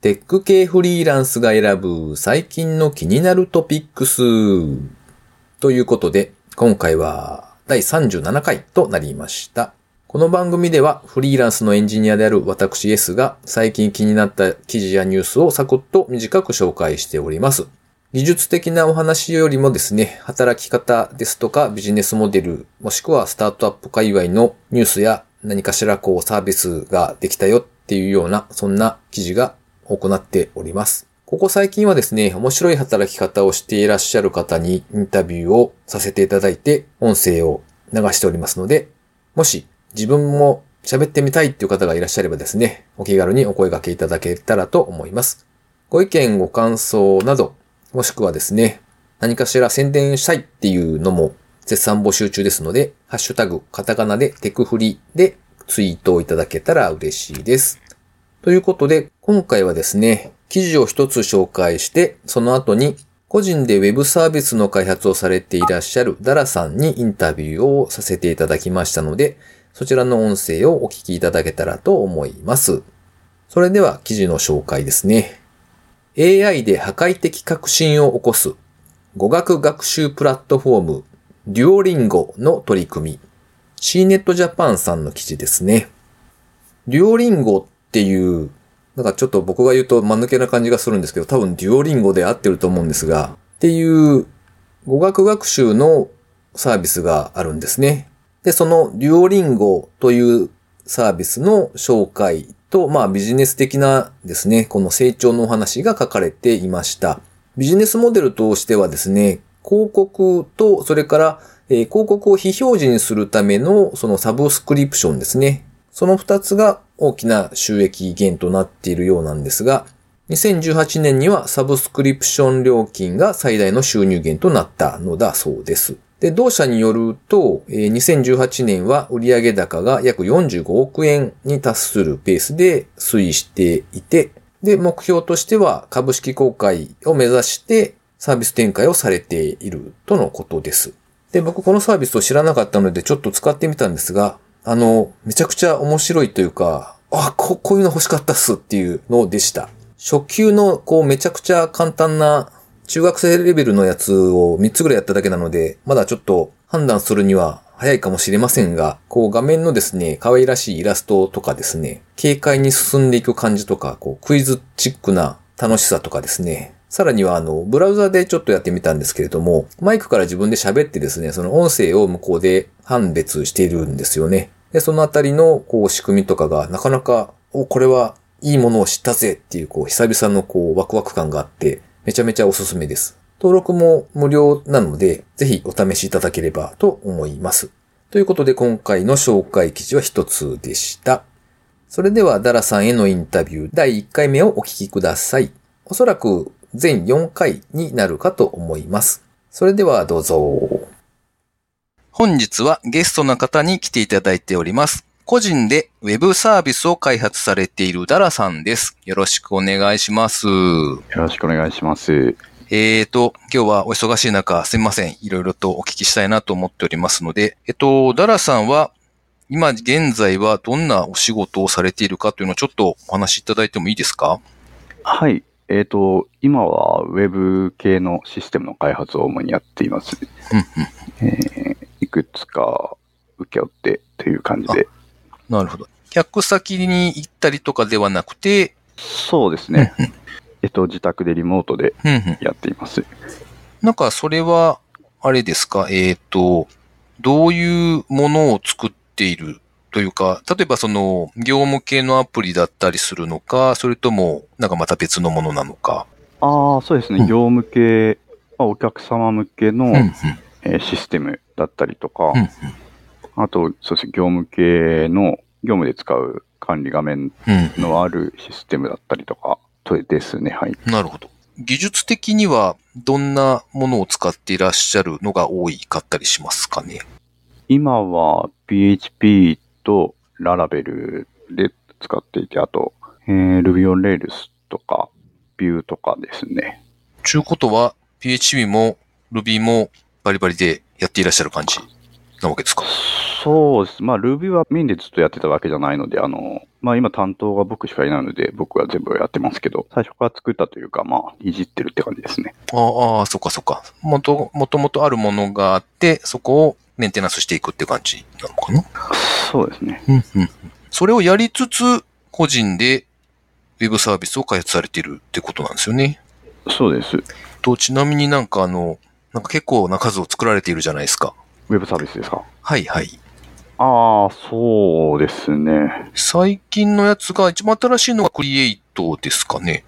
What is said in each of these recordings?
テック系フリーランスが選ぶ最近の気になるトピックス。ということで、今回は第37回となりました。この番組ではフリーランスのエンジニアである私 S が最近気になった記事やニュースをサクッと短く紹介しております。技術的なお話よりもですね、働き方ですとかビジネスモデル、もしくはスタートアップ界隈のニュースや何かしらこうサービスができたよっていうような、そんな記事が行っております。ここ最近はですね、面白い働き方をしていらっしゃる方にインタビューをさせていただいて、音声を流しておりますので、もし自分も喋ってみたいっていう方がいらっしゃればですね、お気軽にお声掛けいただけたらと思います。ご意見、ご感想など、もしくはですね、何かしら宣伝したいっていうのも絶賛募集中ですので、ハッシュタグ、カタカナでテクフリでツイートをいただけたら嬉しいです。ということで、今回はですね、記事を一つ紹介して、その後に個人で Web サービスの開発をされていらっしゃるダラさんにインタビューをさせていただきましたので、そちらの音声をお聞きいただけたらと思います。それでは記事の紹介ですね。AI で破壊的革新を起こす語学学習プラットフォームデュオリンゴの取り組み CNET Japan さんの記事ですね。デュオリンゴっていう、なんかちょっと僕が言うと間抜けな感じがするんですけど、多分デュオリンゴで合ってると思うんですが、っていう語学学習のサービスがあるんですね。で、そのデュオリンゴというサービスの紹介と、まあビジネス的なですね、この成長のお話が書かれていました。ビジネスモデルとしてはですね、広告と、それから、えー、広告を非表示にするためのそのサブスクリプションですね。その二つが大きな収益源となっているようなんですが、2018年にはサブスクリプション料金が最大の収入源となったのだそうです。で、同社によると、2018年は売上高が約45億円に達するペースで推移していて、で、目標としては株式公開を目指してサービス展開をされているとのことです。で、僕このサービスを知らなかったのでちょっと使ってみたんですが、あの、めちゃくちゃ面白いというか、あ、ここういうの欲しかったっすっていうのでした。初級の、こう、めちゃくちゃ簡単な、中学生レベルのやつを3つぐらいやっただけなので、まだちょっと判断するには早いかもしれませんが、こう画面のですね、可愛らしいイラストとかですね、軽快に進んでいく感じとか、こうクイズチックな楽しさとかですね、さらにはあの、ブラウザでちょっとやってみたんですけれども、マイクから自分で喋ってですね、その音声を向こうで判別しているんですよね。で、そのあたりの、こう、仕組みとかが、なかなか、お、これはいいものを知ったぜっていう、こう、久々のこう、ワクワク感があって、めちゃめちゃおすすめです。登録も無料なので、ぜひお試しいただければと思います。ということで、今回の紹介記事は一つでした。それでは、ダラさんへのインタビュー第1回目をお聞きください。おそらく全4回になるかと思います。それではどうぞ。本日はゲストの方に来ていただいております。個人でウェブサービスを開発されているダラさんです。よろしくお願いします。よろしくお願いします。えーと、今日はお忙しい中、すみません。いろいろとお聞きしたいなと思っておりますので、えっと、ダラさんは、今現在はどんなお仕事をされているかというのをちょっとお話しいただいてもいいですか？はい。えっ、ー、と、今はウェブ系のシステムの開発を主にやっています。えー、いくつか受け負ってという感じで。なるほど。客先に行ったりとかではなくて、そうですね。えっと、自宅でリモートでやっています。なんか、それは、あれですか、えっ、ー、と、どういうものを作っているというか、例えばその、業務系のアプリだったりするのか、それとも、なんかまた別のものなのか？ああ、そうですね。うん、業務系、まあ、お客様向けの、うんうん、えー、システムだったりとか、あと、そうですね、業務系の、業務で使う管理画面のあるシステムだったりとか、とですね、はい。なるほど。技術的にはどんなものを使っていらっしゃるのが多いかったりしますかね？今は PHP とララベルで使っていて、あと、えー、Ruby on Rails とか Vue とかですね。ちゅうことは PHP も Ruby もバリバリでやっていらっしゃる感じなわけですか？そうです。まあ Ruby はメインでずっとやってたわけじゃないので、あの、まあ今担当が僕しかいないので、僕は全部やってますけど、最初から作ったというか、まあ、いじってるって感じですね。ああああ、そっかそっか。もと、もともとあるものがあって、そこをメンテナンスしていくって感じなのかな？そうですね。うんうん。それをやりつつ、個人でウェブサービスを開発されているってことなんですよね？そうです。と、ちなみになんかあの、なんか結構な数を作られているじゃないですか。ウェブサービスですか？はいはい。ああ、そうですね。最近のやつが一番新しいのがクリエイトですかね。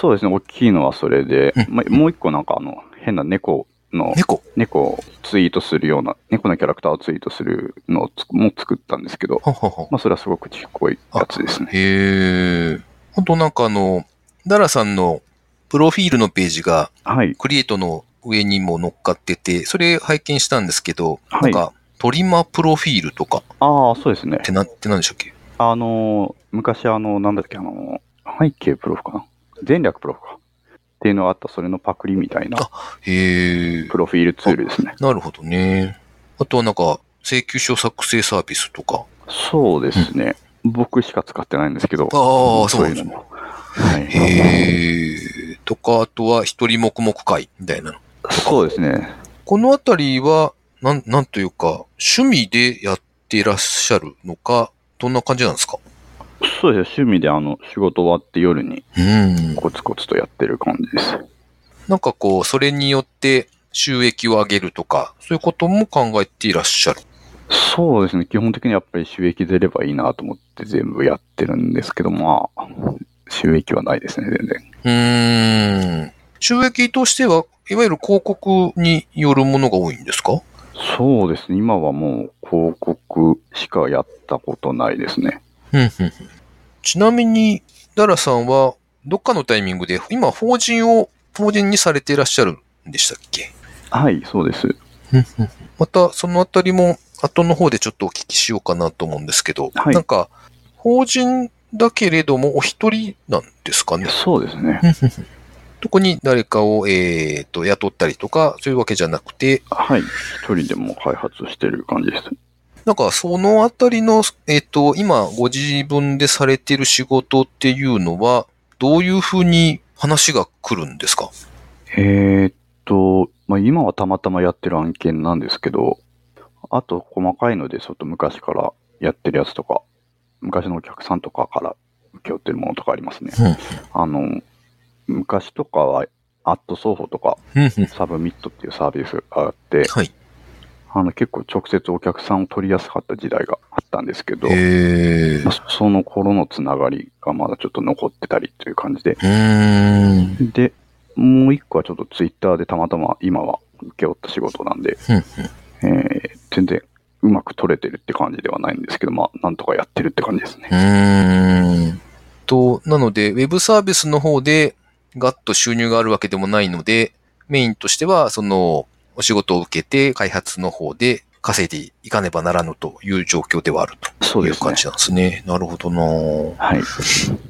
そうですね。大きいのはそれで、うんまあ、もう一個なんかあの、変な猫の、猫。猫をツイートするような、猫のキャラクターをツイートするのも作ったんですけど、ははは。まあそれはすごくちっこいやつですね。へえ。ほんとなんかあの、ダラさんのプロフィールのページがはい。クリエイトの上にも乗っかってて、それ拝見したんですけど、はいなんかトリマプロフィールとかああ、そうですねっ。てな、って何でしたっけ？あの、昔あの、なんだっけ、あの、背景プロフかな？前略プロフか？っていうのがあった、それのパクリみたいなへえ。プロフィールツールですね。なるほどね。あとはなんか、請求書作成サービスとか。そうですね。僕しか使ってないんですけど。ああ、そうなんですね。はい。へえ。とか、あとは一人黙々会みたいなの。そうですね。このあたりは、なん、なんというか、趣味でやっていらっしゃるのか、どんな感じなんですか？そうですね。趣味であの、仕事終わって夜にうん。コツコツとやってる感じです。なんかこう、それによって収益を上げるとか、そういうことも考えていらっしゃる。そうですね。基本的にやっぱり収益出ればいいなと思って全部やってるんですけど、まあ、収益はないですね、全然。うーん。収益としては、いわゆる広告によるものが多いんですか？そうですね。今はもう広告しかやったことないですね。ちなみに、ダラさんは、どっかのタイミングで、今、法人を、法人にされていらっしゃるんでしたっけ？はい、そうです。また、そのあたりも、後の方でちょっとお聞きしようかなと思うんですけど、はいなんか、法人だけれども、お一人なんですかね？そうですね。特に誰かを、えっ、と、雇ったりとか、そういうわけじゃなくて、はい。一人でも開発してる感じです。なんか、そのあたりの、えっ、と、今、ご自分でされてる仕事っていうのは、どういうふうに話が来るんですか？えーっと、まあ、今はたまたまやってる案件なんですけど、あと細かいので、ちょっと昔からやってるやつとか、昔のお客さんとかから請け負ってるものとかありますね。あの、昔とかは、アット双方とか、サブミットっていうサービスがあって、はい。あの結構直接お客さんを取りやすかった時代があったんですけど、まあそその頃のつながりがまだちょっと残ってたりという感じで。で、もう一個はちょっとツイッターでたまたま今は請け負った仕事なんで、えー全然うまく取れてるって感じではないんですけど、まあなんとかやってるって感じですね。と、なので、ウェブサービスの方でガッと収入があるわけでもないので、メインとしては、その、お仕事を受けて開発の方で稼いでいかねばならぬという状況ではあるという感。じなんですね。なるほどなはい。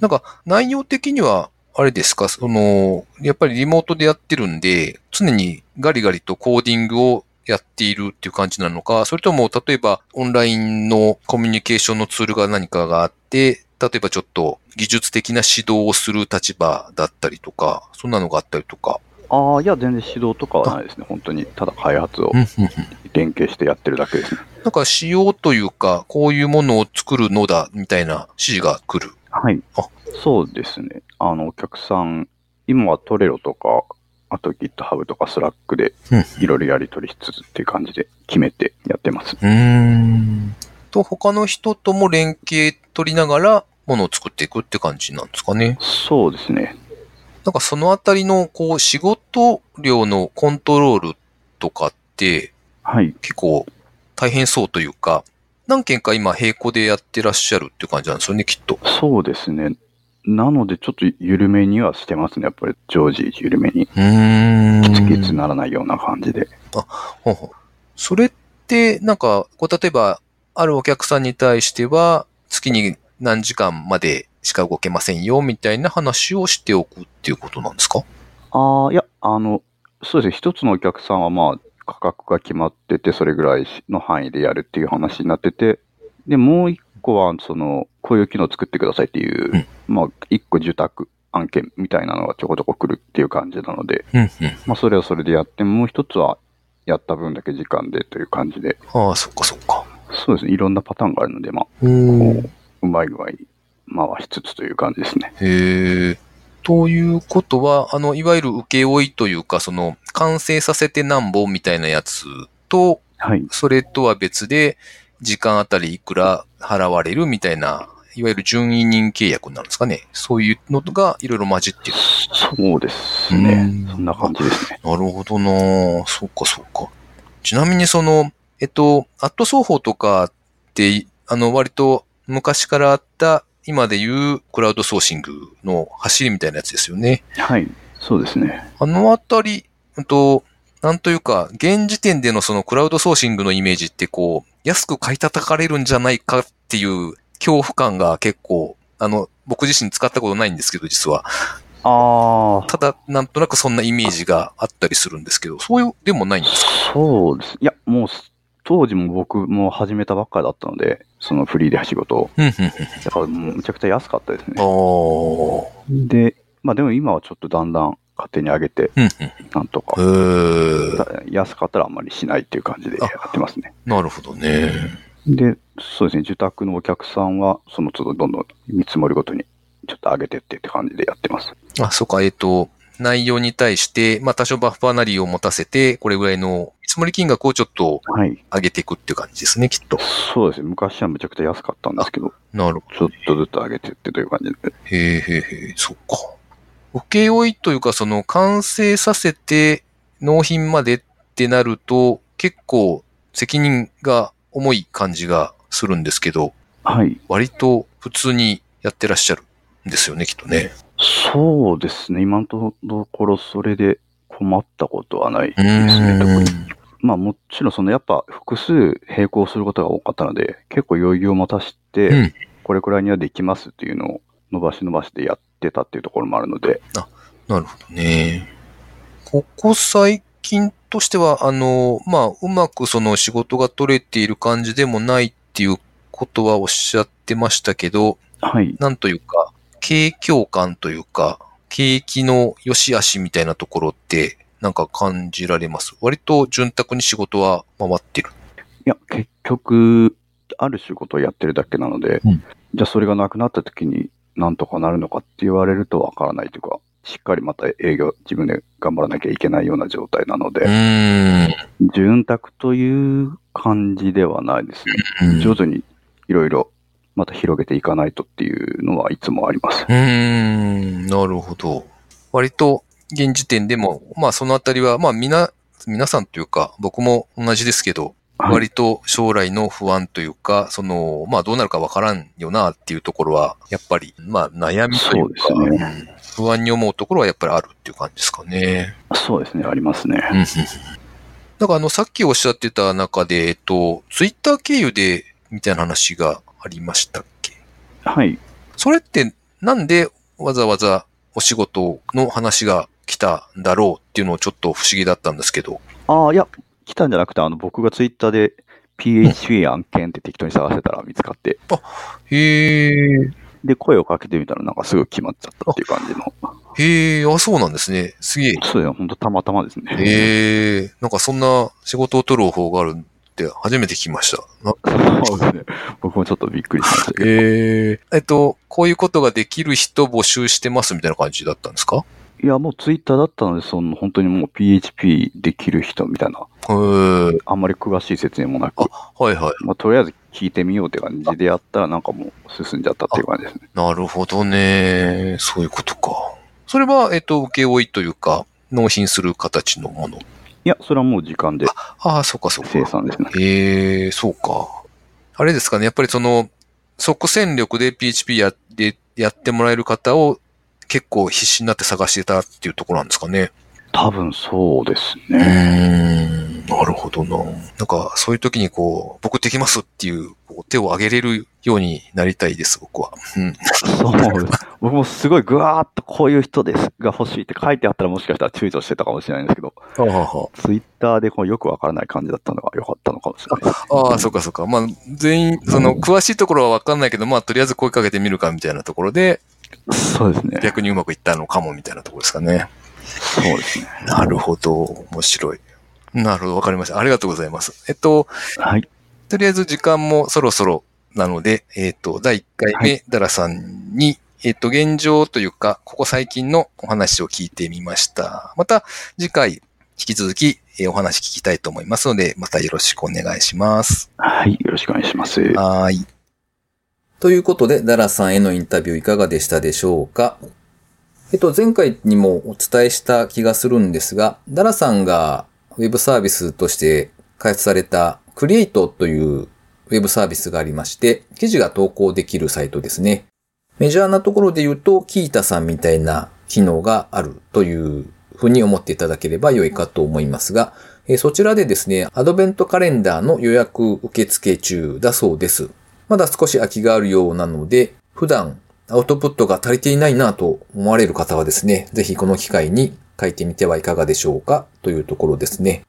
なんか、内容的には、あれですか、その、やっぱりリモートでやってるんで、常にガリガリとコーディングをやっているっていう感じなのか、それとも、例えば、オンラインのコミュニケーションのツールが何かがあって、例えばちょっと技術的な指導をする立場だったりとか、そんなのがあったりとか。ああ、いや、全然指導とかはないですね。本当に、ただ開発を連携してやってるだけですね。なんか仕様というか、こういうものを作るのだ、みたいな指示が来る。はいあ。そうですね。あの、お客さん、今はトレロとか、あと GitHub とか Slack でうんいろいろやり取りしつつっていう感じで決めてやってます。うーん。と、他の人とも連携取りながら、ものを作っていくって感じなんですかね。そうですね。なんかそのあたりの、こう、仕事量のコントロールとかって、はい。結構大変そうというか、何件か今並行でやってらっしゃるっていう感じなんですよね、きっと。そうですね。なので、ちょっと緩めにはしてますね。やっぱり常時緩めに。うーん。キツキツならないような感じで。ほうほうそれって、なんか、こう、例えば、あるお客さんに対しては、月に何時間までしか動けませんよ、みたいな話をしておくっていうことなんですか？ああ、いや、あの、そうですね。一つのお客さんはまあ、価格が決まってて、それぐらいの範囲でやるっていう話になってて、で、もう一個は、その、こういう機能作ってくださいっていう、うんまあ、一個受託案件みたいなのがちょこちょこ来るっていう感じなので、うんうん。まあ、それはそれでやって、もう一つは、やった分だけ時間でという感じで、ああ、そっかそっか。そうですね、いろんなパターンがあるので、まあ、おこーう、うまい具合に回しつつという感じですね。へえ。ということは、あの、いわゆる請負いというか、その、完成させてなんぼみたいなやつと、はい。それとは別で、時間あたりいくら払われるみたいな、いわゆる準委任契約になるんですかね。そういうのがいろいろ混じってる。そうですねうん。そんな感じですね。なるほどなそうかそうか。ちなみにその、えっと、アット双方とかって、あの、割と昔からあった、今で言うクラウドソーシングの走りみたいなやつですよね。はい。そうですね。あのあたり、うんと、なんというか、現時点でのそのクラウドソーシングのイメージってこう、安く買い叩かれるんじゃないかっていう恐怖感が結構、あの、僕自身使ったことないんですけど、実は。ああ、ただ、なんとなくそんなイメージがあったりするんですけど、そういう、でもないんですか？そうです。いや、もう、当時も僕も始めたばっかりだったので、そのフリーで仕事を。だからもうむちゃくちゃ安かったですあね。ーで、まあでも今はちょっとだんだん勝手に上げて、うん、なんとか、安かったらあんまりしないっていう感じでやってますね。なるほどね。で、そうですね、受託のお客さんは、その都度どんどん見積もりごとにちょっと上げてってって感じでやってます。あ、そうか、えっ、と、内容に対して、まあ多少バッファーなりを持たせて、これぐらいの見積もり金額をちょっとはい。上げていくっていう感じですね、きっと。そうですね、昔はむちゃくちゃ安かったんですけど、なるほちょっとずつ上げてってという感じで。ど。へえへえへえ、そっか。請負いというか、その完成させて納品までってなると、結構責任が重い感じがするんですけど、はい。割と普通にやってらっしゃるんですよね、きっとね。そうですね、今のところそれで困ったことはないですね、特に。ん。まあもちろんそのやっぱ複数並行することが多かったので、結構余裕を持たして、うんこれくらいにはできますっていうのを伸ばし伸ばしでやってたっていうところもあるので、なるほどね。ここ最近としては、あの、まあ、うまくその仕事が取れている感じでもないっていうことはおっしゃってましたけど、はい。なんというか、景況感というか、景気の良し悪しみたいなところって、なんか感じられます？割と潤沢に仕事は回ってる。いや、結局、ある仕事をやってるだけなので、うんじゃあそれがなくなった時になんとかなるのかって言われるとわからないというか、しっかりまた営業自分で頑張らなきゃいけないような状態なのうで。潤沢という感じではないですね。徐々にいろいろまた広げていかないとっていうのはいつもあります。うーん、なるほど。割と、現時点でも、まあそのあたりは、まあみな、皆さんというか、僕も同じですけど、はい割と将来の不安というか、その、まあどうなるかわからんよなっていうところは、やっぱり、まあ悩みというか、そうですうん不安に思うところはやっぱりあるっていう感じですかね。そうですね、ありますね。うんうんだからあの、さっきおっしゃってた中で、えっと、ツイッター経由で、みたいな話がありましたっけ？はい。それってなんでわざわざお仕事の話が来たんだろうっていうのをちょっと不思議だったんですけど？ああ、いや、来たんじゃなくて、あの、僕がツイッターで PHP 案件って適当に探してたら見つかって、へえ、で、声をかけてみたらなんかすぐ決まっちゃったっていう感じの。へえ、あ、そうなんですね。すげえ。そうですね、ほんとたまたまですね。へえ、なんかそんな仕事を取る方法があるって初めて聞きました。なそうですね。僕もちょっとびっくりしましたけど。へえ、えっと、こういうことができる人募集してますみたいな感じだったんですか？いや、もうツイッターだったので、その本当にもう PHP できる人みたいな、へえ、あんまり詳しい説明もなく、はいはい。まあ、とりあえず聞いてみようって感じでやったらなんかもう進んじゃったっていう感じですね。なるほどね。そういうことか。それは、えっと、請負いというか、納品する形のもの。いや、それはもう時間でああ、そうかそうか。生産ですね。へえ、そうか。あれですかね。やっぱりその、即戦力で PHP やでやってもらえる方を結構必死になって探してたっていうところなんですかね。多分そうですね。ん、なるほどな。なんか、そういう時にこう、僕できますっていう、こう手を挙げれるようになりたいです、僕は。うん。そうです。僕もすごいぐわーっとこういう人ですが欲しいって書いてあったらもしかしたら躊躇してたかもしれないんですけど、はあはツイッターでこうよくわからない感じだったのが良かったのかもしれないです。あ、ああ、そうかそうか。まあ、全員、その、詳しいところはわかんないけど、まあ、とりあえず声かけてみるかみたいなところで、そうですね。逆にうまくいったのかもみたいなところですかね。そうですね。なるほど。面白い。なるほど。わかりました。ありがとうございます。えっと、はい。とりあえず時間もそろそろなので、えっ、と、第1回目、はダラさんに、えっ、と、現状というか、ここ最近のお話を聞いてみました。また、次回、引き続き、えーお話聞きたいと思いますので、またよろしくお願いします。はい。よろしくお願いします。はーい。ということで、ダラさんへのインタビューいかがでしたでしょうか？えっと、前回にもお伝えした気がするんですが、ダラさんがウェブサービスとして開発されたクリエイトというウェブサービスがありまして、記事が投稿できるサイトですね。メジャーなところで言うと、キータさんみたいな機能があるというふうに思っていただければ良いかと思いますが、そちらでですね、アドベントカレンダーの予約受付中だそうです。まだ少し空きがあるようなので、普段アウトプットが足りていないなと思われる方はですね、ぜひこの機会に書いてみてはいかがでしょうかというところですね。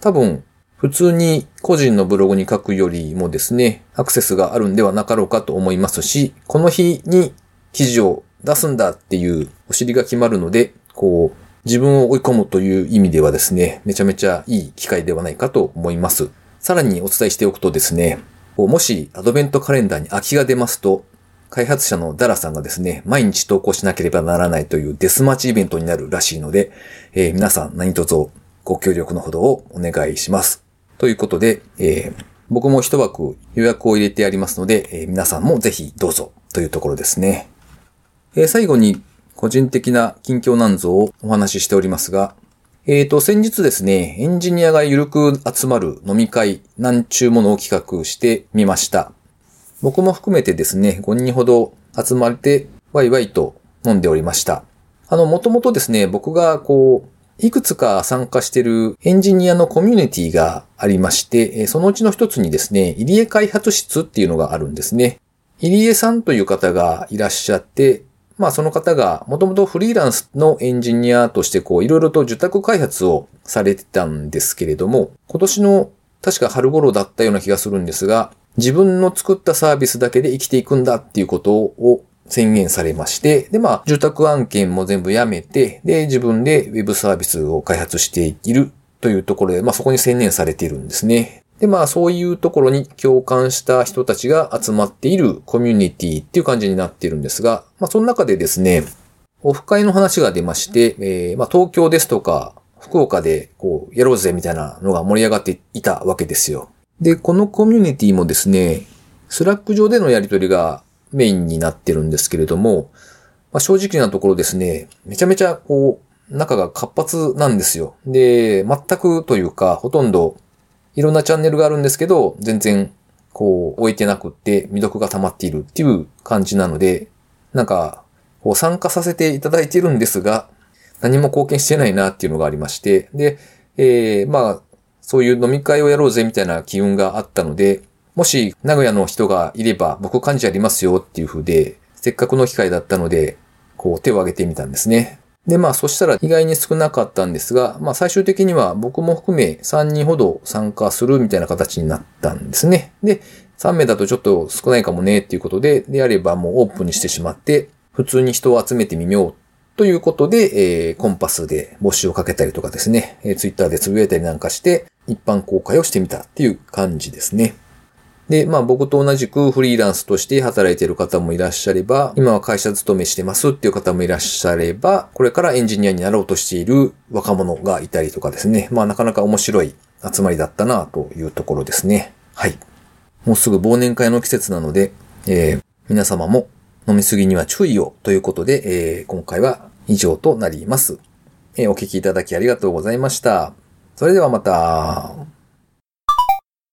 多分、普通に個人のブログに書くよりもですね、アクセスがあるんではなかろうかと思いますし、この日に記事を出すんだっていうお尻が決まるので、こう、自分を追い込むという意味ではですね、めちゃめちゃいい機会ではないかと思います。さらにお伝えしておくとですね、もしアドベントカレンダーに空きが出ますと、開発者のダラさんがですね、毎日投稿しなければならないというデスマッチイベントになるらしいので、えー皆さん何卒ご協力のほどをお願いします。ということで、えー僕も一枠予約を入れてありますので、えー皆さんもぜひどうぞというところですね。え最後に個人的な近況なんぞをお話ししておりますが、えーと、先日ですね、エンジニアがゆるく集まる飲み会なんちゅうものを企画してみました。僕も含めてですね、5人ほど集まってワイワイと飲んでおりました。あの、もともとですね、僕がこう、いくつか参加しているエンジニアのコミュニティがありまして、そのうちの一つにですね、入江開発室っていうのがあるんですね。入江さんという方がいらっしゃって、まあその方がもともとフリーランスのエンジニアとしてこういろいろと受託開発をされてたんですけれども、今年の確か春頃だったような気がするんですが、自分の作ったサービスだけで生きていくんだっていうことを宣言されまして、で、まあ、住宅案件も全部やめて、で、自分でウェブサービスを開発しているというところで、まあ、そこに専念されているんですね。で、まあ、そういうところに共感した人たちが集まっているコミュニティっていう感じになっているんですが、まあ、その中でですね、オフ会の話が出まして、えーまあ、東京ですとか、福岡で、こう、やろうぜみたいなのが盛り上がっていたわけですよ。で、このコミュニティもですね、スラック上でのやり取りがメインになってるんですけれども、まあ、正直なところですね、めちゃめちゃこう、中が活発なんですよ。で、全くというか、ほとんどいろんなチャンネルがあるんですけど、全然こう追えてなくって未読が溜まっているっていう感じなので、なんか、こう参加させていただいているんですが、何も貢献してないなっていうのがありまして、で、えー、まあ、そういう飲み会をやろうぜみたいな機運があったので、もし名古屋の人がいれば僕幹事やりますよっていう風で、せっかくの機会だったので、こう手を挙げてみたんですね。で、まあそしたら意外に少なかったんですが、まあ最終的には僕も含め3人ほど参加するみたいな形になったんですね。で、3名だとちょっと少ないかもねっていうことで、であればもうオープンにしてしまって、普通に人を集めてみようということで、えーコンパスで募集をかけたりとかですね、えー、ツイッターでつぶやいたりなんかして、一般公開をしてみたっていう感じですね。で、まあ僕と同じくフリーランスとして働いている方もいらっしゃれば、今は会社勤めしてますっていう方もいらっしゃれば、これからエンジニアになろうとしている若者がいたりとかですね。まあなかなか面白い集まりだったなというところですね。はい。もうすぐ忘年会の季節なので、えー皆様も飲みすぎには注意をということで、えー今回は以上となります。えーお聞きいただきありがとうございました。それではまた。